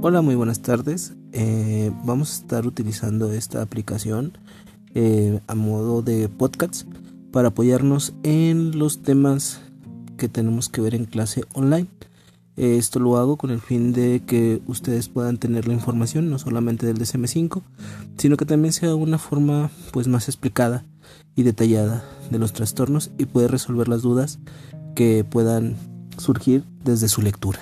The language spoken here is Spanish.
Hola, muy buenas tardes. Eh, vamos a estar utilizando esta aplicación eh, a modo de podcast para apoyarnos en los temas que tenemos que ver en clase online. Eh, esto lo hago con el fin de que ustedes puedan tener la información no solamente del DSM5, sino que también sea una forma pues más explicada y detallada de los trastornos y poder resolver las dudas que puedan surgir desde su lectura.